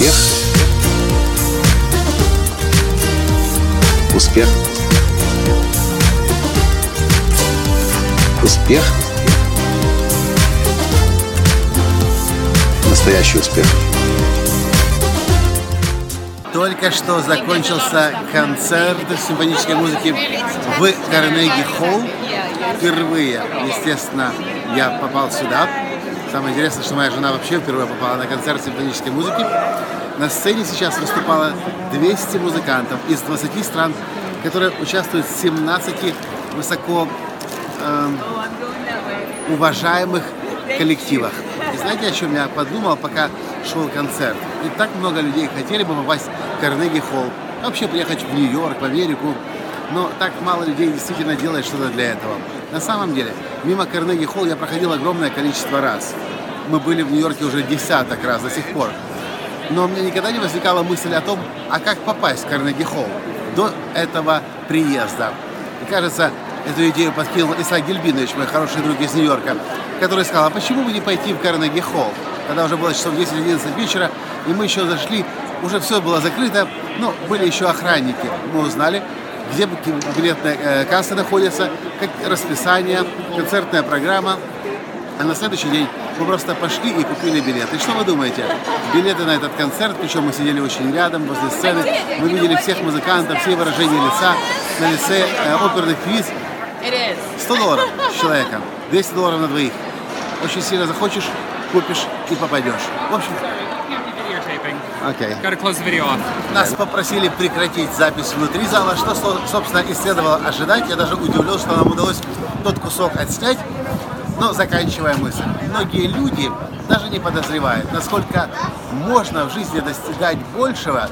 Успех. Успех. Успех. Настоящий успех. Только что закончился концерт симфонической музыки в Карнеги Холл. Впервые, естественно, я попал сюда. Самое интересное, что моя жена вообще впервые попала на концерт симфонической музыки. На сцене сейчас выступало 200 музыкантов из 20 стран, которые участвуют в 17 высоко э, уважаемых коллективах. И знаете, о чем я подумал, пока шел концерт? И так много людей хотели бы попасть в Карнеги Холл, вообще приехать в Нью-Йорк, в Америку, но так мало людей действительно делает что-то для этого. На самом деле, мимо Карнеги Холл я проходил огромное количество раз. Мы были в Нью-Йорке уже десяток раз до сих пор. Но у меня никогда не возникала мысль о том, а как попасть в Карнеги Холл до этого приезда. И кажется, эту идею подкинул Исаак Гельбинович, мой хороший друг из Нью-Йорка, который сказал, а почему бы не пойти в Карнеги Холл? Когда уже было часов 10-11 вечера, и мы еще зашли, уже все было закрыто, но были еще охранники. Мы узнали, где билетная э, касса находится, как расписание, концертная программа. А на следующий день мы просто пошли и купили билеты. И что вы думаете? Билеты на этот концерт, причем мы сидели очень рядом, возле сцены, мы видели всех музыкантов, все выражения лица, на лице э, оперных певиц. 100 долларов с человека, 200 долларов на двоих. Очень сильно захочешь, купишь и попадешь. В общем, Okay. Gotta close the video off. Нас попросили прекратить запись внутри зала, что, собственно, и следовало ожидать. Я даже удивлен, что нам удалось тот кусок отснять. Но заканчивая мысль. Многие люди даже не подозревают, насколько можно в жизни достигать большего,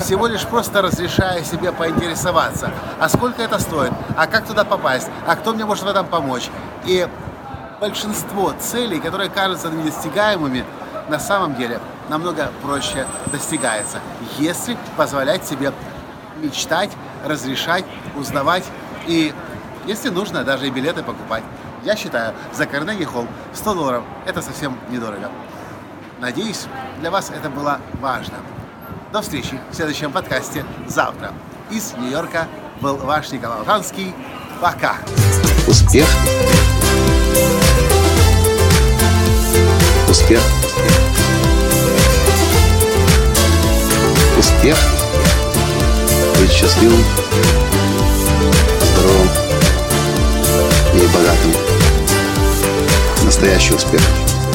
всего лишь просто разрешая себе поинтересоваться, а сколько это стоит, а как туда попасть, а кто мне может в этом помочь. И большинство целей, которые кажутся недостигаемыми, на самом деле намного проще достигается, если позволять себе мечтать, разрешать, узнавать и, если нужно, даже и билеты покупать. Я считаю, за Карнеги Холл 100 долларов – это совсем недорого. Надеюсь, для вас это было важно. До встречи в следующем подкасте завтра. Из Нью-Йорка был ваш Николай Латанский. Пока! Успех! Успех! Успех! Быть счастливым, здоровым и богатым. Настоящий успех!